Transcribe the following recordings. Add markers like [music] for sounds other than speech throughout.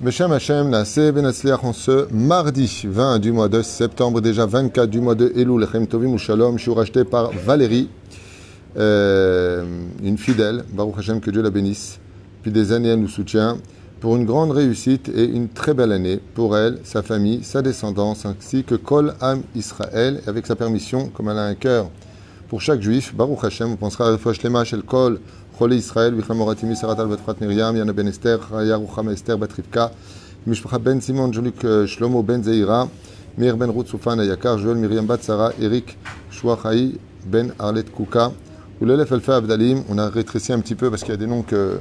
Beshem Hashem, en ce mardi 20 du mois de septembre, déjà 24 du mois de Elul, Lechem Tovim ou Shalom, je suis racheté par Valérie, euh, une fidèle, Baruch Hashem, que Dieu la bénisse. Depuis des années, elle nous soutient pour une grande réussite et une très belle année pour elle, sa famille, sa descendance, ainsi que Kol Am Israël, avec sa permission, comme elle a un cœur pour chaque juif, Baruch Hashem, on pensera à Shlema, Shel Kol, Cholé Israël, Bichlam Moratimi, Saratal Batfrat Miriam, Yana Ben Esther, Raya Ruchama Esther Mishpacha Ben Simon, Jolik euh, Shlomo Ben Zeira, Meir Ben Ruth Soufan Ayakar, Joël Miriam Batsara, Eric Chouachaï Ben Arlet Kouka, Oulelef Elfa Abdalim. On a rétréci un petit peu parce qu'il y a des noms que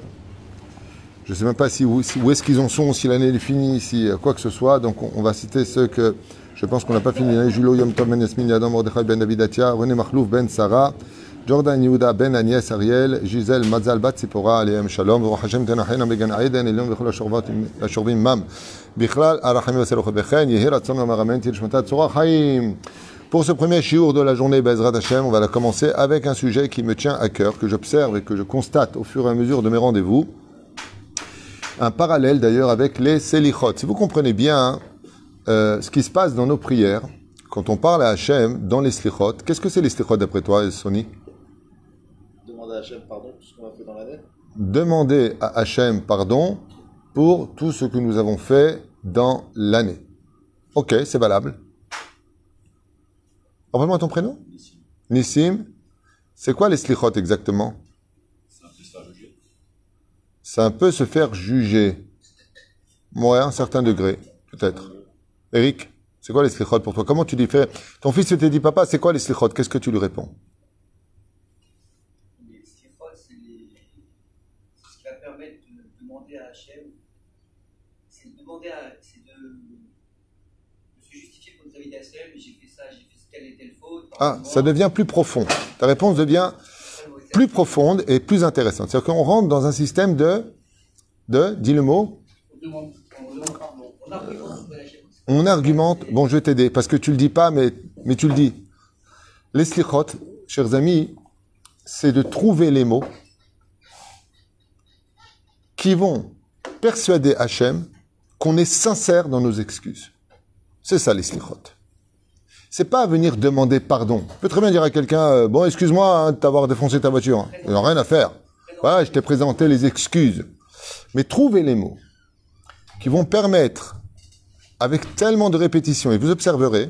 je ne sais même pas où, est-ce qu'ils en sont, si l'année est finie, si euh, quoi que ce soit. Donc on, va citer ceux que je pense qu'on n'a pas fini. Hein, Julo Yom Tom Ben Yasmin Mordechai Ben David Atia, René Mahlouf Ben Sarah. Jordan Yehuda Ben Agnès Ariel, Gisèle Mazal Bat Sipora, Aleem Shalom, Baruch Hashem Tenachena Began Aiden, Elion Vechol HaShorvim Mam, Bichlal Arachim Vaselochot Bechen, Yehi Ratzon Amaramen Tirshmata Tzorah Chaim. Pour ce premier shiur de la journée Bezrat Hashem, on va la commencer avec un sujet qui me tient à cœur, que j'observe et que je constate au fur et à mesure de mes rendez-vous. Un parallèle d'ailleurs avec les Selichot. Si vous comprenez bien euh, ce qui se passe dans nos prières, quand on parle à Hachem dans les Slichot, qu'est-ce que c'est les Slichot d'après toi, Sony? Demander à Hachem pardon pour ce qu'on a fait dans l'année Demander à Hachem pardon pour tout ce que nous avons fait dans l'année. Ok, c'est valable. Rappelle-moi ton prénom Nissim. Nissim. C'est quoi les Slichot exactement? C'est un peu se faire juger. C'est un peu se faire juger. Ouais, un certain degré, peut-être. Eric, c'est quoi les Slichot pour toi? Comment tu dis Ton fils te dit, papa, c'est quoi les Slichot? Qu'est-ce que tu lui réponds Les slichot, c'est les- c'est ce qui va permettre de demander à Hachem, c'est de demander à, c'est de, de se justifier pour David Hachem, j'ai fait ça, j'ai fait telle et telle faute. Ah, ça devient plus profond. Ta réponse devient plus profonde et plus intéressante. C'est-à-dire qu'on rentre dans un système de, de, dis le mot, On demande, on demande pardon. On argumente on bon, je vais t'aider, parce que tu le dis pas, mais, mais tu le dis. Les slichot, chers amis, c'est de trouver les mots qui vont persuader Hachem qu'on est sincère dans nos excuses. C'est ça les slichot. C'est pas venir demander pardon. Tu peux très bien dire à quelqu'un, euh, bon, excuse-moi hein, de t'avoir défoncé ta voiture. Ils n'ont rien à faire. Voilà, je t'ai présenté les excuses. Mais trouver les mots qui vont permettre avec tellement de répétitions, et vous observerez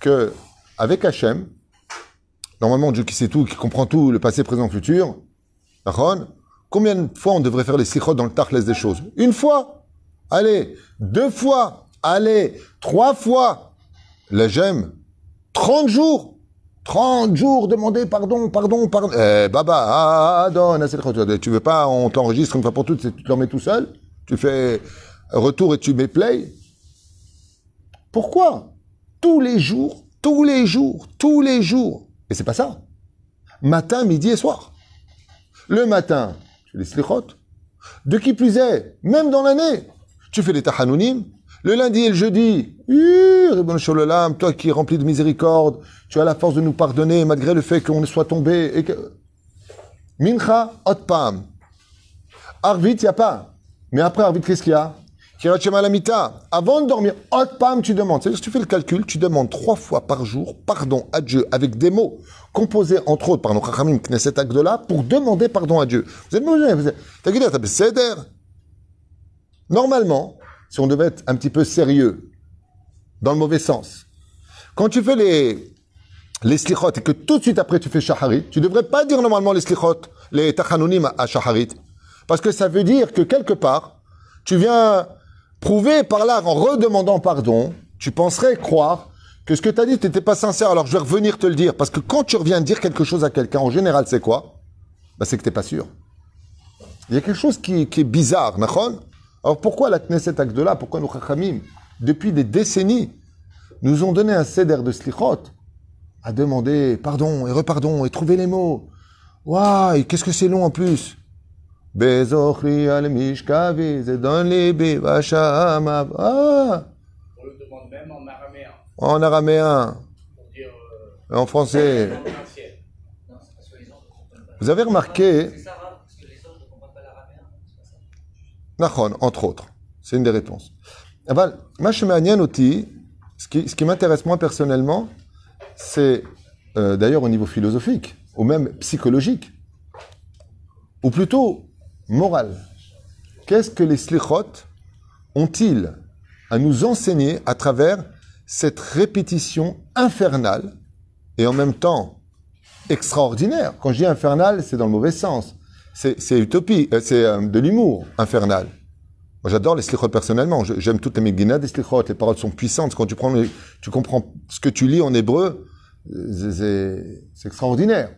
que avec Hachem, normalement Dieu qui sait tout, qui comprend tout, le passé, présent, futur, Aaron, combien de fois on devrait faire les sikhot dans le tachles des choses? Une fois Allez, deux fois Allez, trois fois La j'aime 30 jours 30 jours, demander pardon, pardon, pardon. Eh, baba, ah, donne, tu veux pas, on t'enregistre une fois pour toutes, tu te mets tout seul, tu fais retour et tu mets play. Pourquoi? Tous les jours, tous les jours, tous les jours. Et c'est pas ça. Matin, midi et soir. Le matin, tu les slichot. De qui plus est, même dans l'année, tu fais les tahanounim. Le lundi et le jeudi, toi qui es rempli de miséricorde, tu as la force de nous pardonner malgré le fait qu'on soit tombé. Mincha, Otpam. Arvit, il n'y a pas. Mais après Arvit, qu'est-ce qu'il y a? Avant de dormir, Otpam, tu demandes. C'est-à-dire, si tu fais le calcul, tu demandes trois fois par jour pardon à Dieu avec des mots composés entre autres par nos Chachamim Knesset Agdola pour demander pardon à Dieu. Vous êtes vous êtes- T'as qu'à dire, t'as Seder. Normalement, si on devait être un petit peu sérieux, dans le mauvais sens, quand tu fais les, les slichot et que tout de suite après tu fais shaharit, tu devrais pas dire normalement les slichot, les tachanonim à shaharit, parce que ça veut dire que quelque part, tu viens prouver par là, en redemandant pardon, tu penserais croire que ce que tu as dit, t'étais pas sincère, alors je vais revenir te le dire, parce que quand tu reviens dire quelque chose à quelqu'un, en général, c'est quoi? Bah, C'est que t'es pas sûr. Il y a quelque chose qui, qui est bizarre, nachon Alors pourquoi la Knesset Agdola, pourquoi nos Chachamim, depuis des décennies, nous ont donné un céder de slichot à demander pardon et repardon et trouver les mots. Waouh, qu'est-ce que c'est long en plus. Bezochri al mishkavi, zedon libi vashamav. Ah, On le demande même en araméen, en araméen, pour dire euh, et en français. Vous avez remarqué, C'est ça, Rav, parce que les anges ne comprennent pas l'araméen. c'est pas ça. Nachon, entre autres. C'est une des réponses. Shemanian oti, ce qui, ce qui m'intéresse moi personnellement, c'est euh, d'ailleurs au niveau philosophique, ou même psychologique, ou plutôt moral. Qu'est-ce que les slichot ont-ils à nous enseigner à travers cette répétition infernale et en même temps extraordinaire? Quand je dis infernale, c'est dans le mauvais sens. C'est utopie, euh, c'est euh, de l'humour infernal. Moi, j'adore les slichot personnellement. J'aime toutes les Megillah des slichot. Les paroles sont puissantes. Quand tu, prends tu comprends ce que tu lis en hébreu, euh, c'est- extraordinaire.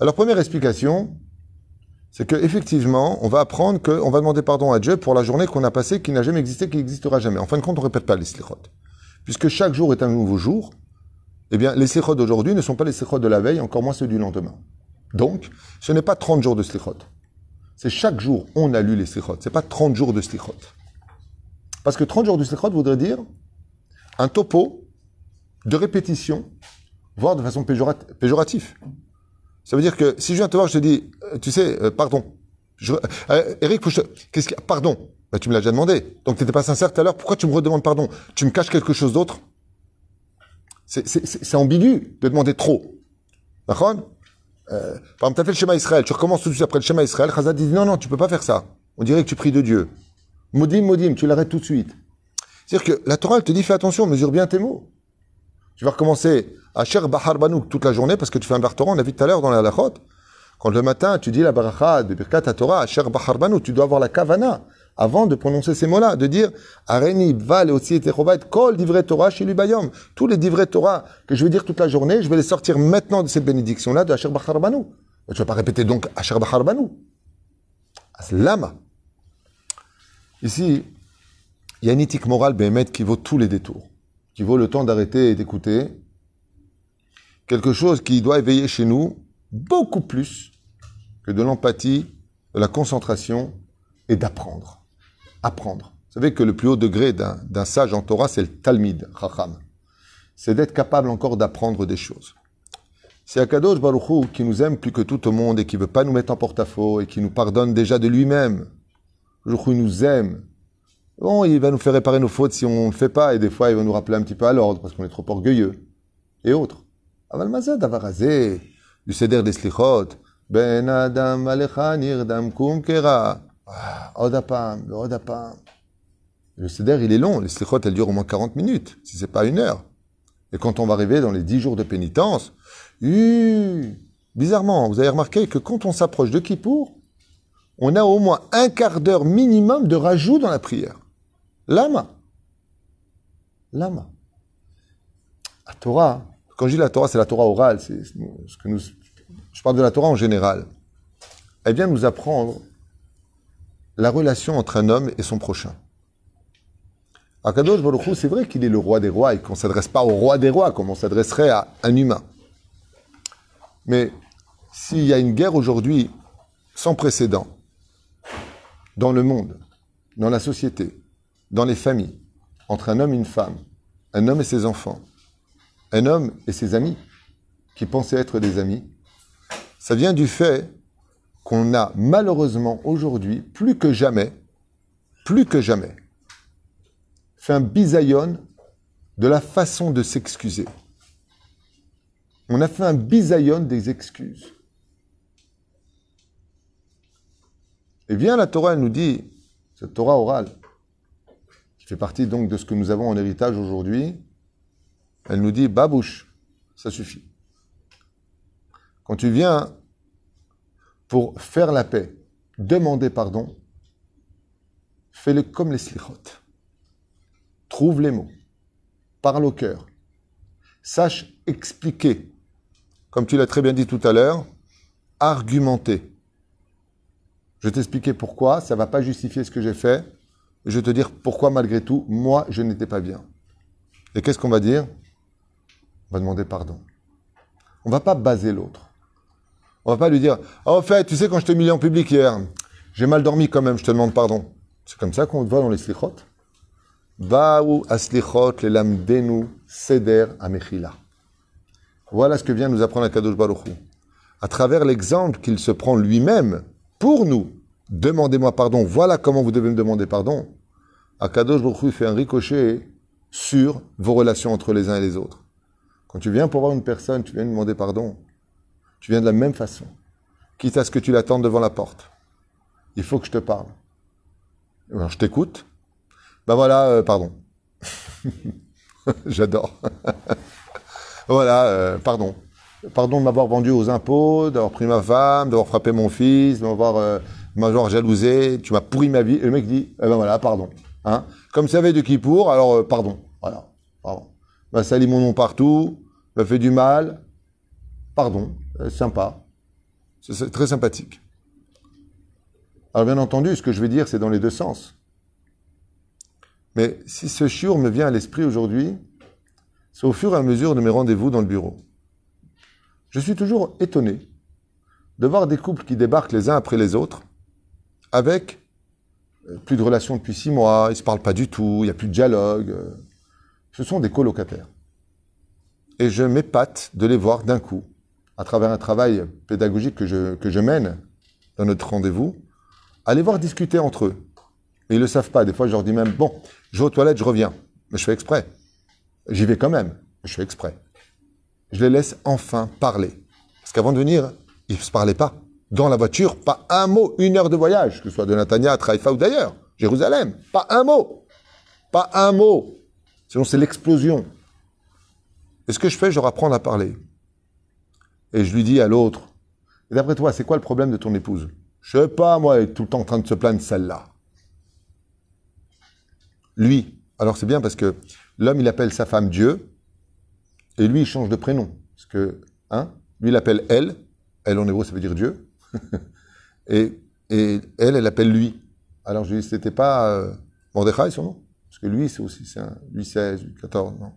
Alors, première explication, c'est que effectivement, on va apprendre qu'on va demander pardon à Dieu pour la journée qu'on a passée, qui n'a jamais existé, qui n'existera jamais. En fin de compte, on répète pas les slichot. Puisque chaque jour est un nouveau jour, eh bien, les slichot d'aujourd'hui ne sont pas les slichot de la veille, encore moins ceux du lendemain. Donc, ce n'est pas 30 jours de slichot. C'est chaque jour, on a lu les slichot. C'est pas 30 jours de slichot. Parce que 30 jours de slichot voudrait dire un topo de répétition, voire de façon péjorat- péjorative. Ça veut dire que si je viens te voir, je te dis, euh, tu sais, euh, pardon. Euh, Eric, qu'est-ce qu'il y a? Pardon. Bah, tu me l'as déjà demandé. Donc tu n'étais pas sincère tout à l'heure. Pourquoi tu me redemandes pardon? Tu me caches quelque chose d'autre? C'est ambigu de demander trop. D'accord? Euh, Par exemple, tu as fait le schéma Israël. Tu recommences tout de suite après le schéma Israël. Chazal dit non, non, tu peux pas faire ça. On dirait que tu pries de Dieu. Modim, modim, tu l'arrêtes tout de suite. C'est-à-dire que la Torah, elle te dit fais attention, mesure bien tes mots. Tu vas recommencer à Cher Bahar Banouk toute la journée parce que tu fais un bar Torah, on a vu tout à l'heure dans la Halachot. Quand le matin, tu dis la baracha de Birkat Torah à Cher Bahar Banouk, tu dois avoir la kavana avant de prononcer ces mots-là, de dire Areni, Val, aussi et Kol, divrei Torah, chez Bayom. Tous les divrei Torah que je vais dire toute la journée, je vais les sortir maintenant de cette bénédiction-là de Asher Bahar Banouk. Tu vas pas répéter donc Asher Bahar Banouk. Lama. Ici, il y a une éthique morale, Béhémet, qui vaut tous les détours, qui vaut le temps d'arrêter et d'écouter. Quelque chose qui doit éveiller chez nous beaucoup plus que de l'empathie, de la concentration et d'apprendre. Apprendre. Vous savez que le plus haut degré d'un sage en Torah, c'est le Talmid, Chacham. C'est d'être capable encore d'apprendre des choses. C'est Akadosh Baruch Hu qui nous aime plus que tout au monde et qui veut pas nous mettre en porte-à-faux et qui nous pardonne déjà de lui-même. Hu nous aime. Bon, il va nous faire réparer nos fautes si on ne le fait pas, et des fois, il va nous rappeler un petit peu à l'ordre, parce qu'on est trop orgueilleux, et autres. Aval mazad avarazé, du seder des ben adam alecha nirdam kum Ah, Odapam, le odapam. Le seder, il est long, les slichot, elles durent au moins 40 minutes, si c'est pas une heure. Et quand on va arriver dans les 10 jours de pénitence, bizarrement, vous avez remarqué que quand on s'approche de Kippour, on a au moins un quart d'heure minimum de rajout dans la prière. Lama. Lama. La Torah, quand je dis la Torah, c'est la Torah orale, c'est ce que nous, je parle de la Torah en général. Elle vient nous apprendre la relation entre un homme et son prochain. Akadosh Baruch c'est vrai qu'il est le roi des rois et qu'on ne s'adresse pas au roi des rois comme on s'adresserait à un humain. Mais s'il y a une guerre aujourd'hui sans précédent dans le monde, dans la société, dans les familles, entre un homme et une femme, un homme et ses enfants, un homme et ses amis, qui pensaient être des amis, ça vient du fait qu'on a malheureusement aujourd'hui, plus que jamais, plus que jamais, fait un bisaïon de la façon de s'excuser. On a fait un bisaïon des excuses. Et bien la Torah elle nous dit, cette Torah orale, qui fait partie donc de ce que nous avons en héritage aujourd'hui, elle nous dit, babouche, ça suffit. Quand tu viens pour faire la paix, demander pardon, fais-le comme les slichot. Trouve les mots, parle au cœur, sache expliquer, comme tu l'as très bien dit tout à l'heure, argumenter. Je vais t'expliquer pourquoi, ça ne va pas justifier ce que j'ai fait. Je vais te dire pourquoi, malgré tout, moi, je n'étais pas bien. Et qu'est-ce qu'on va dire? On va demander pardon. On ne va pas baser l'autre. On va pas lui dire oh, Au fait, tu sais, quand je t'ai humilié en public hier, j'ai mal dormi quand même, je te demande pardon. C'est comme ça qu'on voit dans les slichot. Baou aslichot le lamdenu seder amechila. Voilà ce que vient nous apprendre Kadosh Baruch Hu. À travers l'exemple qu'il se prend lui-même pour nous demandez-moi pardon, voilà comment vous devez me demander pardon, Akadosh Baruch Hu fait un ricochet sur vos relations entre les uns et les autres. Quand tu viens pour voir une personne, tu viens lui demander pardon, tu viens de la même façon, quitte à ce que tu l'attendes devant la porte. Il faut que je te parle. Je t'écoute. Ben voilà, euh, pardon. [laughs] J'adore. [laughs] voilà, euh, pardon. Pardon de m'avoir vendu aux impôts, d'avoir pris ma femme, d'avoir frappé mon fils, de m'avoir euh, m'avoir jalousé. Tu m'as pourri ma vie. Et le mec dit, eh ben voilà, pardon. Hein Comme ça avait de qui pour, alors pardon. Voilà, pardon. M'a sali mon nom partout, m'a fait du mal. Pardon, sympa. C'est- C'est très sympathique. Alors bien entendu, ce que je vais dire, c'est dans les deux sens. Mais si ce chiour me vient à l'esprit aujourd'hui, c'est au fur et à mesure de mes rendez-vous dans le bureau. Je suis toujours étonné de voir des couples qui débarquent les uns après les autres avec euh, plus de relations depuis six mois, ils ne se parlent pas du tout, il n'y a plus de dialogue. euh. Ce sont des colocataires. Et je m'épate de les voir d'un coup, à travers un travail pédagogique que je, mène dans notre rendez-vous, aller voir discuter entre eux. Et ils ne le savent pas. Des fois, je leur dis même, bon, je vais aux toilettes, je reviens. Mais je fais exprès. J'y vais quand même, je fais exprès. Je les laisse enfin parler. Parce qu'avant de venir, ils ne se parlaient pas. Dans la voiture, pas un mot, une heure de voyage, que ce soit de Natania à Traïfa ou d'ailleurs, Jérusalem, pas un mot. Pas un mot. Sinon, c'est l'explosion. Et ce que je fais, je leur apprends à parler. Et je lui dis à l'autre, d'après toi, c'est quoi le problème de ton épouse Je sais pas, moi, elle est tout le temps en train de se plaindre celle-là. Lui, alors c'est bien parce que l'homme, il appelle sa femme Dieu, et lui, il change de prénom. Parce que, hein, lui, il appelle elle, elle en hébreu, ça veut dire Dieu, [laughs] et, et elle, elle appelle lui. Alors je lui dis, c'était pas euh, Mordechai son nom? Parce que lui, c'est aussi, c'est un, lui 16, lui 14, non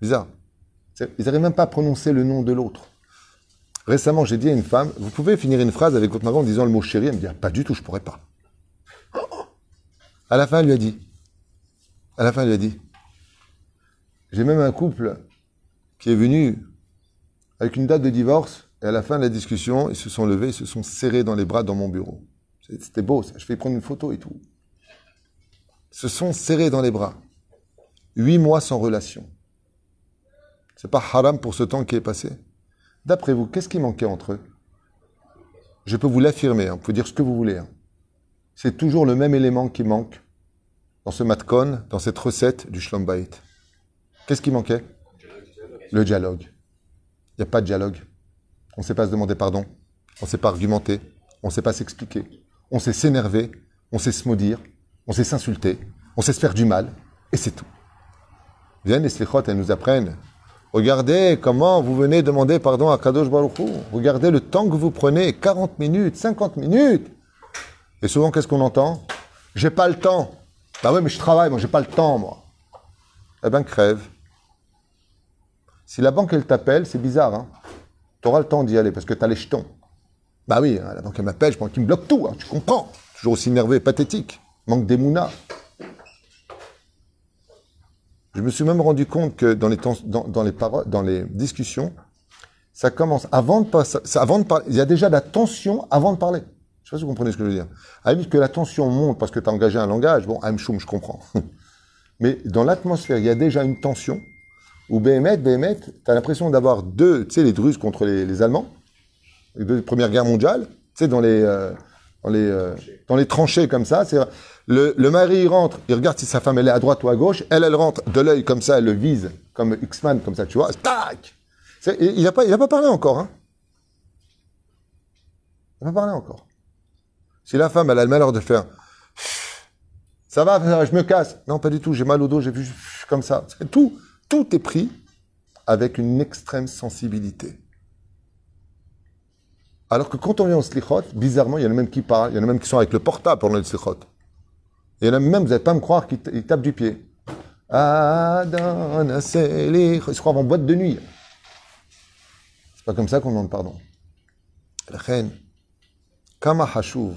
Bizarre. Ils n'arrivent même pas à prononcer le nom de l'autre. Récemment, j'ai dit à une femme, vous pouvez finir une phrase avec votre mari en disant le mot chéri? Elle me dit, ah, pas du tout, je pourrais pas. À la fin, elle lui a dit, à la fin, elle lui a dit, j'ai même un couple qui est venu avec une date de divorce, et à la fin de la discussion, ils se sont levés, ils se sont serrés dans les bras dans mon bureau. C'était beau. Je fais prendre une photo et tout. Ils se sont serrés dans les bras. Huit mois sans relation. C'est pas haram pour ce temps qui est passé. D'après vous, qu'est-ce qui manquait entre eux? Je peux vous l'affirmer, hein, vous pouvez dire ce que vous voulez. hein. C'est toujours le même élément qui manque dans ce matkon, dans cette recette du shlombait. Qu'est-ce qui manquait? Le dialogue. Il n'y a pas de dialogue. On ne sait pas se demander pardon. On ne sait pas argumenter. On ne sait pas s'expliquer. On sait s'énerver. On sait se maudire. On sait s'insulter. On sait se faire du mal. Et c'est tout. Viennent les slichot, elles nous apprennent. Regardez comment vous venez demander pardon à Kadosh Baruch Hu. Regardez le temps que vous prenez. 40 minutes, 50 minutes. Et souvent, qu'est-ce qu'on entend? J'ai pas le temps. Bah ouais, mais je travaille, moi, j'ai pas le temps, moi. Eh ben, crève. Si la banque, elle t'appelle, c'est bizarre, hein. Tu auras le temps d'y aller parce que tu as les jetons. Bah oui, hein, la banque, elle m'appelle, je pense qu'il me bloque tout, hein, tu comprends. Toujours aussi nerveux et pathétique. Manque d'émouna. Je me suis même rendu compte que dans les, temps- dans, dans les, paroles, dans les discussions, ça commence avant de, pas- ça- avant de parler. Il y a déjà de la tension avant de parler. Je sais pas si vous comprenez ce que je veux dire. À la limite que la tension monte parce que tu as engagé un langage, bon, I'm choum, je comprends. [laughs] Mais dans l'atmosphère, il y a déjà une tension où Béhémet, Béhémet, tu as l'impression d'avoir deux, tu sais, les Druzes contre les, les Allemands, les deux Première Guerre mondiale, tu sais, dans les, euh, dans les, euh, dans les tranchées comme ça. Le, mari il rentre, il regarde si sa femme elle est à droite ou à gauche, elle elle rentre de l'œil comme ça, elle le vise comme X-Man comme ça, tu vois, tac. Il n'a pas, pas parlé encore, hein. Il n'a pas parlé encore. Si la femme elle a le malheur de faire ça va, je me casse. Non, pas du tout, j'ai mal au dos, j'ai vu comme ça. Tout, tout est pris avec une extrême sensibilité. Alors que quand on vient au slichot, bizarrement, il y en a même qui parlent, il y en a même qui sont avec le portable pendant le slichot. En a même, vous n'allez pas me croire, qui t- ils tapent du pied. Adon, ils se croient en boîte de nuit. C'est pas comme ça qu'on demande pardon. La Kama Hashuv,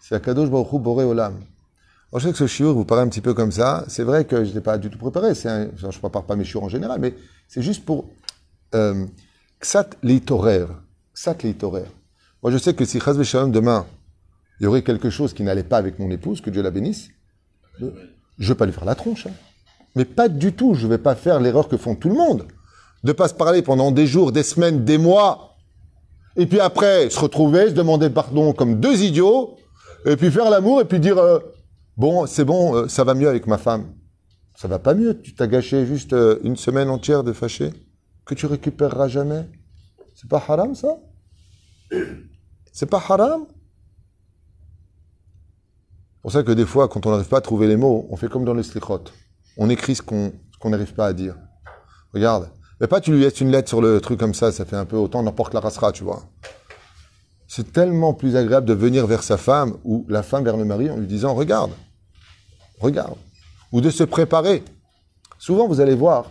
c'est Akadosh Baruch Boré Olam. Je sais que ce shiur vous paraît un petit peu comme ça. C'est vrai que je ne l'ai pas du tout préparé. Je ne prépare pas mes shiurs en général, mais c'est juste pour euh, Ksat Leitorer. Ksat Leitorer. Moi, je sais que si Chaz Shalom demain, il y aurait quelque chose qui n'allait pas avec mon épouse, que Dieu la bénisse, je ne vais pas lui faire la tronche. hein. Mais pas du tout, je ne vais pas faire l'erreur que font tout le monde. De pas se parler pendant des jours, des semaines, des mois, et puis après se retrouver, se demander pardon comme deux idiots, et puis faire l'amour, et puis dire euh, bon, c'est bon, euh, ça va mieux avec ma femme. Ça va pas mieux, tu t'as gâché juste euh, une semaine entière de fâché, que tu récupéreras jamais. C'est pas haram ça? C'est pas haram? Pour ça que des fois, quand on n'arrive pas à trouver les mots, on fait comme dans le slichot. On écrit ce qu'on n'arrive pas à dire. Regarde. Mais pas tu lui laisses une lettre sur le truc comme ça, ça fait un peu autant n'importe la rassera, tu vois. C'est tellement plus agréable de venir vers sa femme ou la femme vers le mari en lui disant regarde, regarde, ou de se préparer. Souvent, vous allez voir,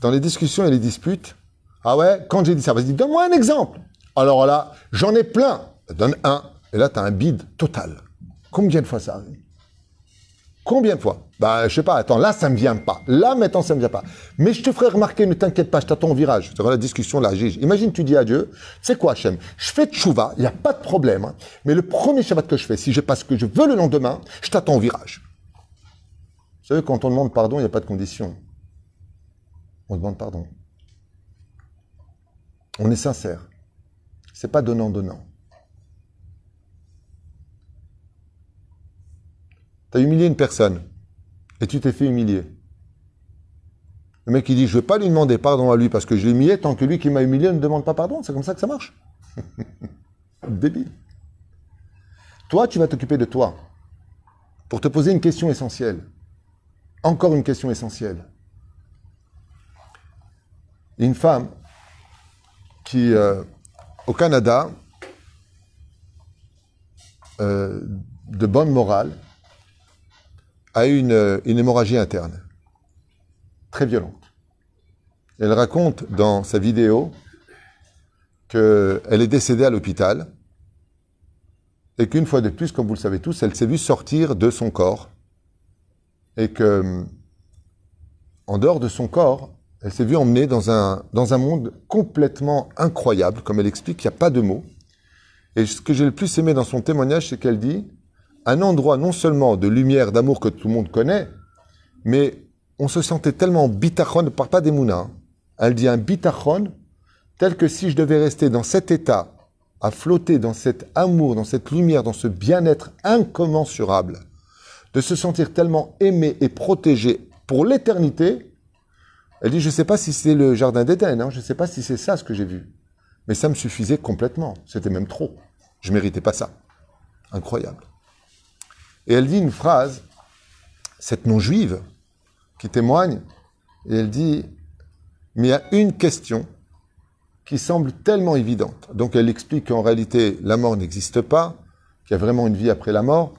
dans les discussions et les disputes, ah ouais, quand j'ai dit ça, vas-y, donne-moi un exemple. Alors là, j'en ai plein. Donne un. Et là, tu un bide total. Combien de fois ça arrive Combien de fois Bah, je sais pas, attends, là, ça me vient pas. Là, maintenant, ça me vient pas. Mais je te ferai remarquer, ne t'inquiète pas, je t'attends au virage. C'est la discussion, la gige. Imagine, tu dis à Dieu, c'est quoi, Hachem? Je fais tchouva, il n'y a pas de problème. hein. mais le premier Shabbat que je fais, si j'ai pas ce que je veux le lendemain, je t'attends au virage. Vous savez, quand on demande pardon, il n'y a pas de condition. On demande pardon. On est sincère. C'est pas donnant-donnant. Tu as humilié une personne et tu t'es fait humilier. Le mec il dit, je ne vais pas lui demander pardon à lui parce que je l'ai humilié tant que lui qui m'a humilié ne demande pas pardon. C'est comme ça que ça marche. [laughs] Débile. Toi, tu vas t'occuper de toi pour te poser une question essentielle. Encore une question essentielle. Une femme qui, euh, au Canada, euh, de bonne morale, a eu une, hémorragie interne, très violente. Elle raconte dans sa vidéo qu'elle est décédée à l'hôpital et qu'une fois de plus, comme vous le savez tous, elle s'est vue sortir de son corps et que, en dehors de son corps, elle s'est vue emmenée dans un, dans un monde complètement incroyable, comme elle explique, il n'y a pas de mots. Et ce que j'ai le plus aimé dans son témoignage, c'est qu'elle dit un endroit non seulement de lumière, d'amour que tout le monde connaît, mais on se sentait tellement bitachon, ne parle pas des mounas. Elle dit un bitachon, tel que si je devais rester dans cet état, à flotter dans cet amour, dans cette lumière, dans ce bien-être incommensurable, de se sentir tellement aimé et protégé pour l'éternité. Elle dit, je ne sais pas si c'est le jardin d'Éden, hein, je ne sais pas si c'est ça ce que j'ai vu. Mais ça me suffisait complètement. C'était même trop. Je méritais pas ça. Incroyable. Et elle dit une phrase, cette non-juive, qui témoigne, et elle dit, mais il y a une question qui semble tellement évidente. Donc elle explique qu'en réalité, la mort n'existe pas, qu'il y a vraiment une vie après la mort,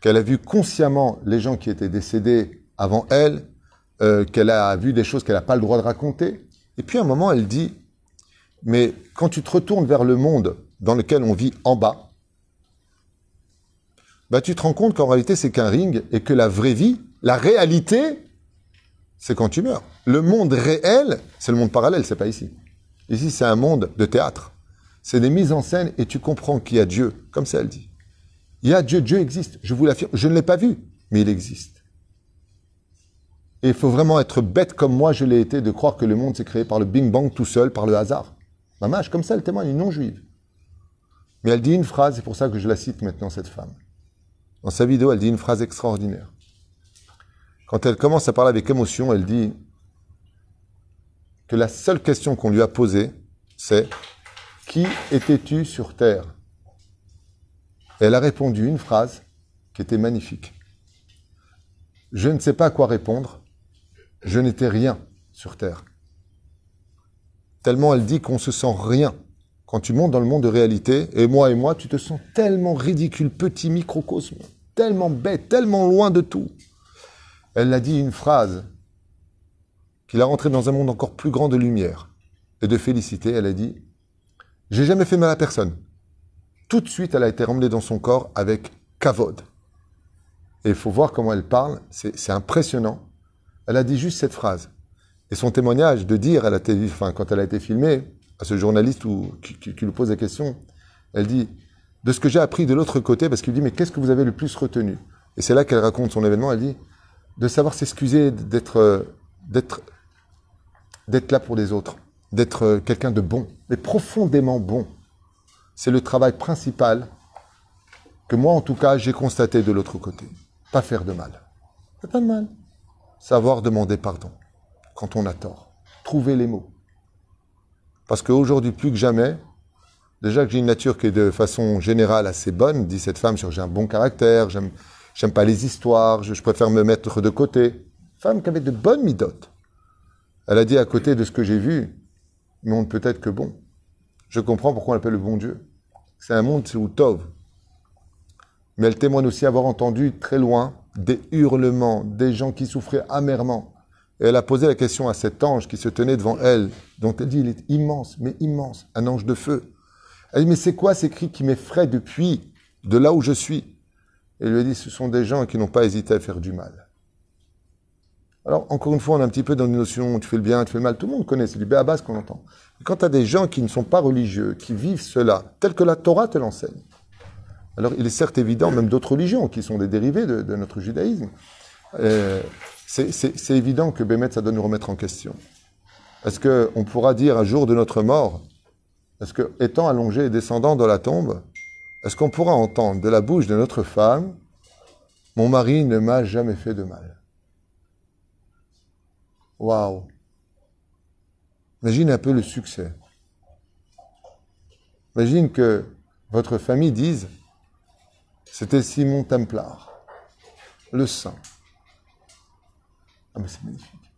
qu'elle a vu consciemment les gens qui étaient décédés avant elle, euh, qu'elle a vu des choses qu'elle n'a pas le droit de raconter. Et puis à un moment, elle dit, mais quand tu te retournes vers le monde dans lequel on vit en bas, bah, tu te rends compte qu'en réalité, c'est qu'un ring et que la vraie vie, la réalité, c'est quand tu meurs. Le monde réel, c'est le monde parallèle, c'est pas ici. Ici, c'est un monde de théâtre. C'est des mises en scène et tu comprends qu'il y a Dieu, comme ça elle dit. Il y a Dieu, Dieu existe. Je vous l'affirme, je ne l'ai pas vu, mais il existe. Et il faut vraiment être bête comme moi je l'ai été de croire que le monde s'est créé par le Bing Bang tout seul, par le hasard. Mamage, comme ça elle témoigne, une non-juive. Mais elle dit une phrase, c'est pour ça que je la cite maintenant, cette femme. Dans sa vidéo, elle dit une phrase extraordinaire. Quand elle commence à parler avec émotion, elle dit que la seule question qu'on lui a posée, c'est Qui étais-tu sur Terre? Et elle a répondu une phrase qui était magnifique. Je ne sais pas à quoi répondre, je n'étais rien sur Terre. Tellement elle dit qu'on se sent rien. Quand tu montes dans le monde de réalité, et moi et moi, tu te sens tellement ridicule, petit microcosme, tellement bête, tellement loin de tout. Elle a dit une phrase qu'il a rentré dans un monde encore plus grand de lumière et de félicité. Elle a dit J'ai jamais fait mal à personne. Tout de suite, elle a été ramenée dans son corps avec kavod. Et il faut voir comment elle parle, c'est impressionnant. Elle a dit juste cette phrase. Et son témoignage de dire, elle a été, enfin, quand elle a été filmée, à ce journaliste ou, qui, lui pose la question, elle dit de ce que j'ai appris de l'autre côté, parce qu'il dit, mais qu'est-ce que vous avez le plus retenu? Et c'est là qu'elle raconte son événement, elle dit, de savoir s'excuser, d'être, euh, d'être, là pour les autres, d'être euh, quelqu'un de bon, mais profondément bon. C'est le travail principal que moi, en tout cas, j'ai constaté de l'autre côté. Pas faire de mal. Pas de mal. Savoir demander pardon quand on a tort. Trouver les mots. Parce qu'aujourd'hui, plus que jamais, déjà que j'ai une nature qui est de façon générale assez bonne, dit cette femme, j'ai un bon caractère, j'aime, j'aime pas les histoires, je, préfère me mettre de côté. Femme qui avait de bonnes midotes. Elle a dit à côté de ce que j'ai vu, mais on peut être que bon. Je comprends pourquoi on l'appelle le bon Dieu. C'est un monde, où Tov. Mais elle témoigne aussi avoir entendu très loin des hurlements, des gens qui souffraient amèrement. Et elle a posé la question à cet ange qui se tenait devant elle, dont elle dit, il est immense, mais immense, un ange de feu. Elle dit, mais c'est quoi ces cris qui m'effraient depuis, de là où je suis? Il lui a dit, ce sont des gens qui n'ont pas hésité à faire du mal. Alors, encore une fois, on est un petit peu dans une notion, tu fais le bien, tu fais le mal, tout le monde connaît, c'est du béabas qu'on entend. Quand tu as des gens qui ne sont pas religieux, qui vivent cela, tel que la Torah te l'enseigne, alors il est certes évident, même d'autres religions qui sont des dérivés de, de notre judaïsme, euh, c'est- évident que Bémet, ça doit nous remettre en question. Est-ce qu'on pourra dire un jour de notre mort, est-ce que, étant allongé et descendant dans la tombe, est-ce qu'on pourra entendre de la bouche de notre femme, mon mari ne m'a jamais fait de mal? Waouh Imagine un peu le succès. Imagine que votre famille dise, c'était Simon Templar, le saint. Ah c'est magnifique.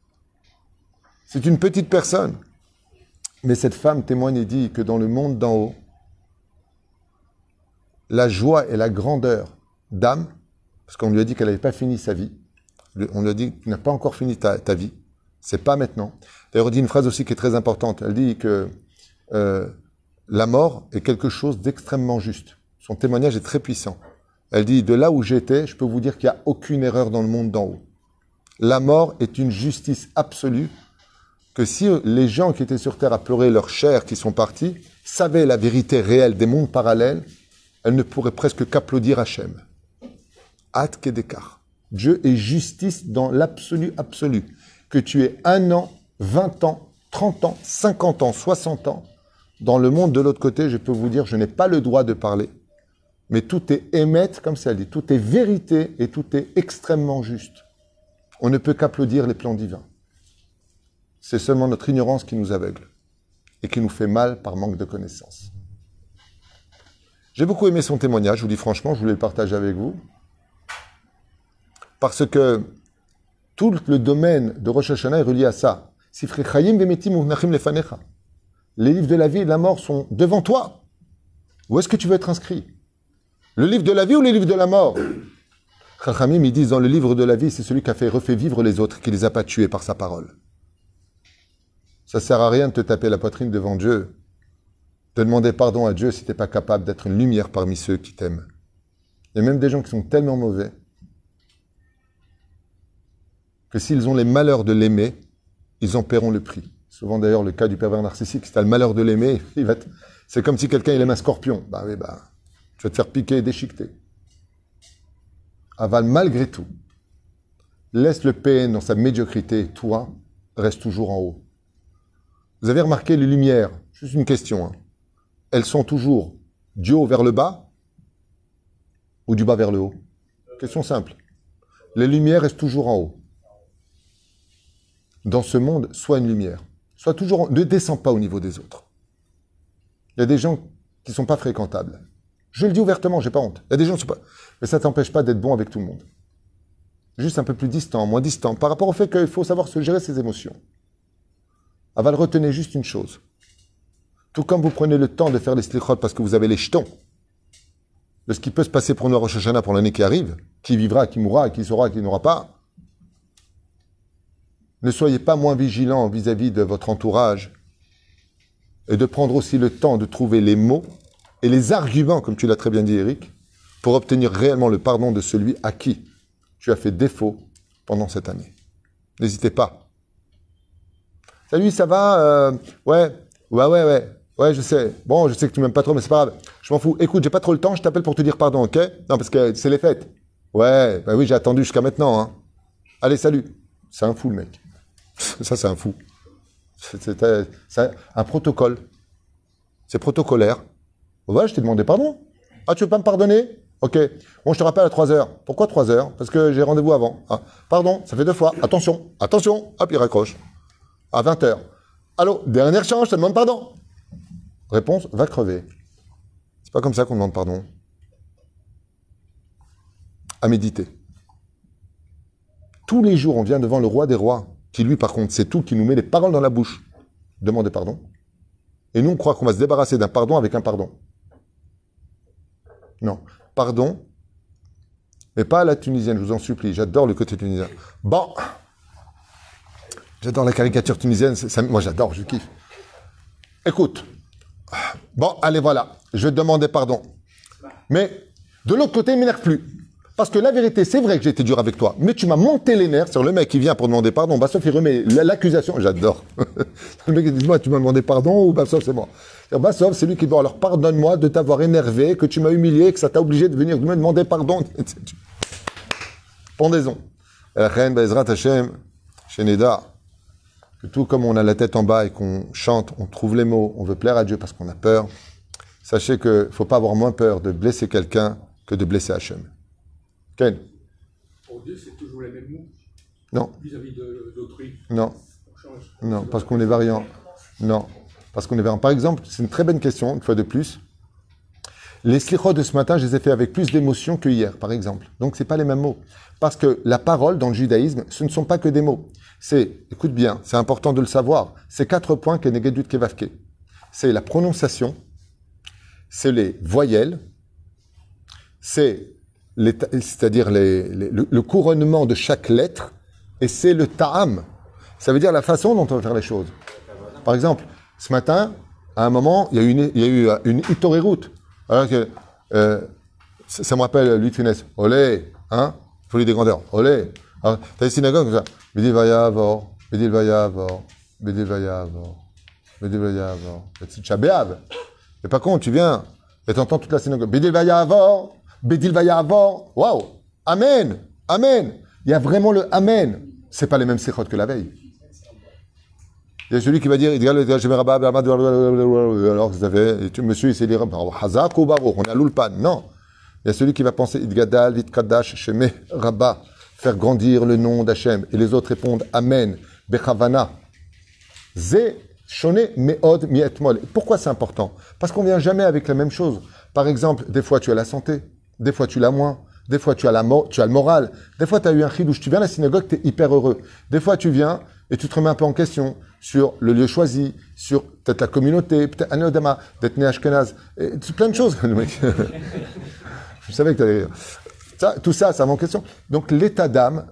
C'est une petite personne. Mais cette femme témoigne et dit que dans le monde d'en haut, la joie et la grandeur d'âme, parce qu'on lui a dit qu'elle n'avait pas fini sa vie, on lui a dit tu n'as pas encore fini ta, ta vie, c'est pas maintenant. Elle dit une phrase aussi qui est très importante. Elle dit que euh, la mort est quelque chose d'extrêmement juste. Son témoignage est très puissant. Elle dit de là où j'étais, je peux vous dire qu'il n'y a aucune erreur dans le monde d'en haut. La mort est une justice absolue que si les gens qui étaient sur Terre à pleurer leur chair qui sont partis savaient la vérité réelle des mondes parallèles, elles ne pourraient presque qu'applaudir Hachem. At Kedekar. Dieu est justice dans l'absolu absolu. Que tu aies un an, 20 ans, 30 ans, 50 ans, 60 ans, dans le monde de l'autre côté, je peux vous dire, je n'ai pas le droit de parler, mais tout est émettre, comme ça dit, tout est vérité et tout est extrêmement juste. On ne peut qu'applaudir les plans divins. C'est seulement notre ignorance qui nous aveugle et qui nous fait mal par manque de connaissances. J'ai beaucoup aimé son témoignage, je vous dis franchement, je voulais le partager avec vous. Parce que tout le domaine de Rosh Hashanah est relié à ça. Les livres de la vie et de la mort sont devant toi. Où est-ce que tu veux être inscrit? Le livre de la vie ou le livre de la mort? Chachamim, ils disent dans le livre de la vie, c'est celui qui a fait refait vivre les autres, qui les a pas tués par sa parole. Ça sert à rien de te taper la poitrine devant Dieu, de demander pardon à Dieu si tu n'es pas capable d'être une lumière parmi ceux qui t'aiment. Il y a même des gens qui sont tellement mauvais que s'ils ont les malheurs de l'aimer, ils en paieront le prix. Souvent d'ailleurs le cas du pervers narcissique, si tu as le malheur de l'aimer, [laughs] c'est comme si quelqu'un il aime un scorpion. Bah oui, bah, tu vas te faire piquer et déchiqueter. Aval malgré tout. Laisse le PN dans sa médiocrité, toi, reste toujours en haut. Vous avez remarqué les lumières, juste une question, hein. elles sont toujours du haut vers le bas ou du bas vers le haut? Question simple. Les lumières restent toujours en haut. Dans ce monde, sois une lumière. Sois toujours, en- ne descends pas au niveau des autres. Il y a des gens qui ne sont pas fréquentables. Je le dis ouvertement, j'ai pas honte. Il y a des gens qui sont pas. Mais ça t'empêche pas d'être bon avec tout le monde. Juste un peu plus distant, moins distant, par rapport au fait qu'il faut savoir se gérer ses émotions. Aval, retenez juste une chose. Tout comme vous prenez le temps de faire les slichot parce que vous avez les jetons de ce qui peut se passer pour nous à pour l'année qui arrive, qui vivra, qui mourra, qui saura, qui n'aura pas, ne soyez pas moins vigilants vis-à-vis de votre entourage et de prendre aussi le temps de trouver les mots et les arguments, comme tu l'as très bien dit Eric, pour obtenir réellement le pardon de celui à qui tu as fait défaut pendant cette année. N'hésitez pas. Salut, ça va euh, Ouais, ouais, ouais, ouais. Ouais, je sais. Bon, je sais que tu m'aimes pas trop, mais c'est pas grave. Je m'en fous. Écoute, j'ai pas trop le temps, je t'appelle pour te dire pardon, ok? Non, parce que c'est les fêtes. Ouais, bah oui, j'ai attendu jusqu'à maintenant. Hein. Allez, salut. C'est un fou, le mec. [laughs] Ça, c'est un fou. C'est un protocole. C'est protocolaire. Je t'ai demandé pardon. Ah, tu veux pas me pardonner? Ok. Bon, je te rappelle à 3 heures. Pourquoi 3 heures? Parce que j'ai rendez-vous avant. Ah, pardon, ça fait deux fois. Attention, attention. Hop, il raccroche. À 20 heures. Allô, dernier échange, je te demande pardon. Réponse, va crever. C'est pas comme ça qu'on demande pardon. À méditer. Tous les jours, on vient devant le roi des rois, qui lui, par contre, c'est tout, qui nous met les paroles dans la bouche. Demandez pardon. Et nous, on croit qu'on va se débarrasser d'un pardon avec un pardon. Non. Pardon, mais pas à la tunisienne, je vous en supplie. J'adore le côté tunisien. Bon. J'adore la caricature tunisienne. moi, j'adore, je kiffe. Écoute. Bon, allez, voilà. Je vais te demander pardon. Mais de l'autre côté, il m'énerve plus. Parce que la vérité, c'est vrai que j'ai été dur avec toi, mais tu m'as monté les nerfs sur le mec qui vient pour demander pardon. Bassoff, il remet l'accusation. J'adore. [laughs] le mec, il dit Moi, tu m'as demandé pardon ou Bassoff, c'est moi C'est-à-dire, Bassoff, c'est lui qui doit alors pardonne-moi de t'avoir énervé, que tu m'as humilié, que ça t'a obligé de venir me demander pardon. [laughs] Pendaison. Que tout comme on a la tête en bas et qu'on chante, on trouve les mots, on veut plaire à Dieu parce qu'on a peur, sachez qu'il ne faut pas avoir moins peur de blesser quelqu'un que de blesser Hachem. Ken Pour Dieu, c'est toujours les mêmes mots Non, vis-à-vis d'autrui. non, non, parce qu'on est variant. Non, parce qu'on est variant. Par exemple, c'est une très bonne question, une fois de plus. Les slichot de ce matin, je les ai fait avec plus d'émotion que hier, par exemple. Donc, c'est pas les mêmes mots. Parce que la parole, dans le judaïsme, ce ne sont pas que des mots. C'est, écoute bien, c'est important de le savoir, c'est quatre points que Negedut Kevavke. C'est la prononciation, c'est les voyelles, c'est c'est-à-dire le, le couronnement de chaque lettre, et c'est le ta'am. Ça veut dire la façon dont on va faire les choses. Par exemple, ce matin, à un moment, il y a eu une, il euh, route. Alors que, euh, ça, me rappelle lui de Funès. Olé, hein Folie des grandeurs. Olé. Alors, T'as une synagogue comme ça. Bédil Vayavor, Bédil Vayavor, Bédil Vayavor, Bédil Vayavor. C'est Tchabéab. Et par contre, tu viens et t'entends toute la synagogue. Bédil Vayavor, Bédil Vayavor. Waouh Amen Amen Il y a vraiment le Amen. C'est pas les mêmes séchotes que la veille. Il y a celui qui va dire, alors et tu, monsieur, il sait lire, Hazak ou Baruch, on à l'Ulpan. Non. Il y a celui qui va penser, Idgadal, Itkadash, Sheme, Rabba, faire grandir le nom d'Hachem. Et les autres répondent, Amen, Bechavana. Ze, Shone, Meod, Mietmol. Pourquoi c'est important? Parce qu'on vient jamais avec la même chose. Par exemple, des fois tu as la santé, des fois tu l'as moins, des fois tu as, la tu as le moral, des fois tu as eu un chidouche, tu viens à la synagogue, tu es hyper heureux. Des fois tu viens et tu te remets un peu en question sur le lieu choisi, sur peut-être la communauté, peut-être Anodama, d'être né Ashkenaz, et plein de choses. [laughs] Je savais que tu allais. Ça, tout ça, ça en question. Donc l'état d'âme,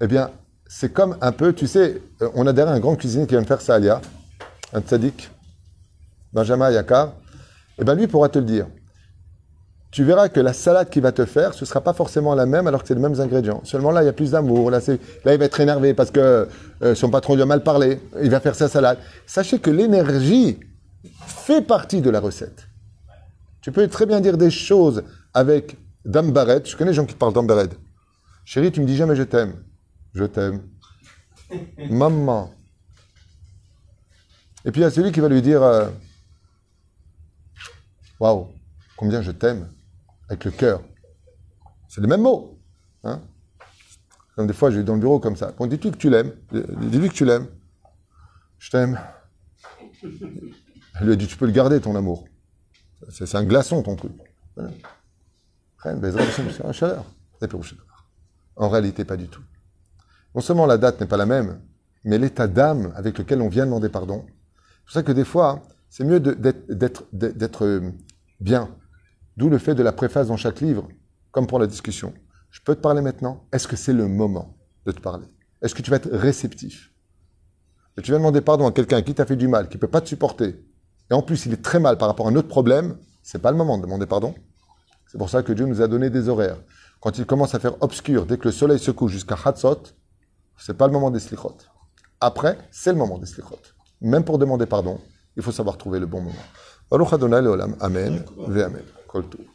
eh bien, c'est comme un peu, tu sais, euh, on a derrière un grand cuisinier qui vient de faire ça, Alia, un tzaddik, Benjamin Yakar, eh bien lui pourra te le dire. Tu verras que la salade qu'il va te faire, ce ne sera pas forcément la même alors que c'est les mêmes ingrédients. Seulement là, il y a plus d'amour. Là, il va être énervé parce que euh, son patron lui a mal parlé. Il va faire sa salade. Sachez que l'énergie fait partie de la recette. Tu peux très bien dire des choses avec Dame Barrette. Je connais des gens qui parlent Dame Barrette. Chérie, tu me dis jamais je t'aime. Je t'aime. [laughs] Maman. Et puis il y a celui qui va lui dire euh, Waouh, combien je t'aime avec le cœur. C'est les mêmes mots. Hein comme des fois, je vais dans le bureau comme ça. Bon, dis-lui que tu l'aimes? Dis-lui que tu l'aimes. Je t'aime. Elle lui a dit Tu peux le garder, ton amour. C'est un glaçon, ton truc. C'est un chaleur. En réalité, pas du tout. Non seulement la date n'est pas la même, mais l'état d'âme avec lequel on vient demander pardon. C'est pour ça que des fois, c'est mieux d'être, euh, bien. D'où le fait de la préface dans chaque livre, comme pour la discussion. Je peux te parler maintenant? Est-ce que c'est le moment de te parler? Est-ce que tu vas être réceptif? Et tu viens demander pardon à quelqu'un qui t'a fait du mal, qui ne peut pas te supporter, et en plus il est très mal par rapport à un autre problème, c'est pas le moment de demander pardon. C'est pour ça que Dieu nous a donné des horaires. Quand il commence à faire obscur, dès que le soleil se couche jusqu'à Hatzot, c'est pas le moment des slichot. Après, c'est le moment des slichot. Même pour demander pardon, il faut savoir trouver le bon moment. Baruch Adonai Leolam. Amen. Ve Amen. Kol Tov.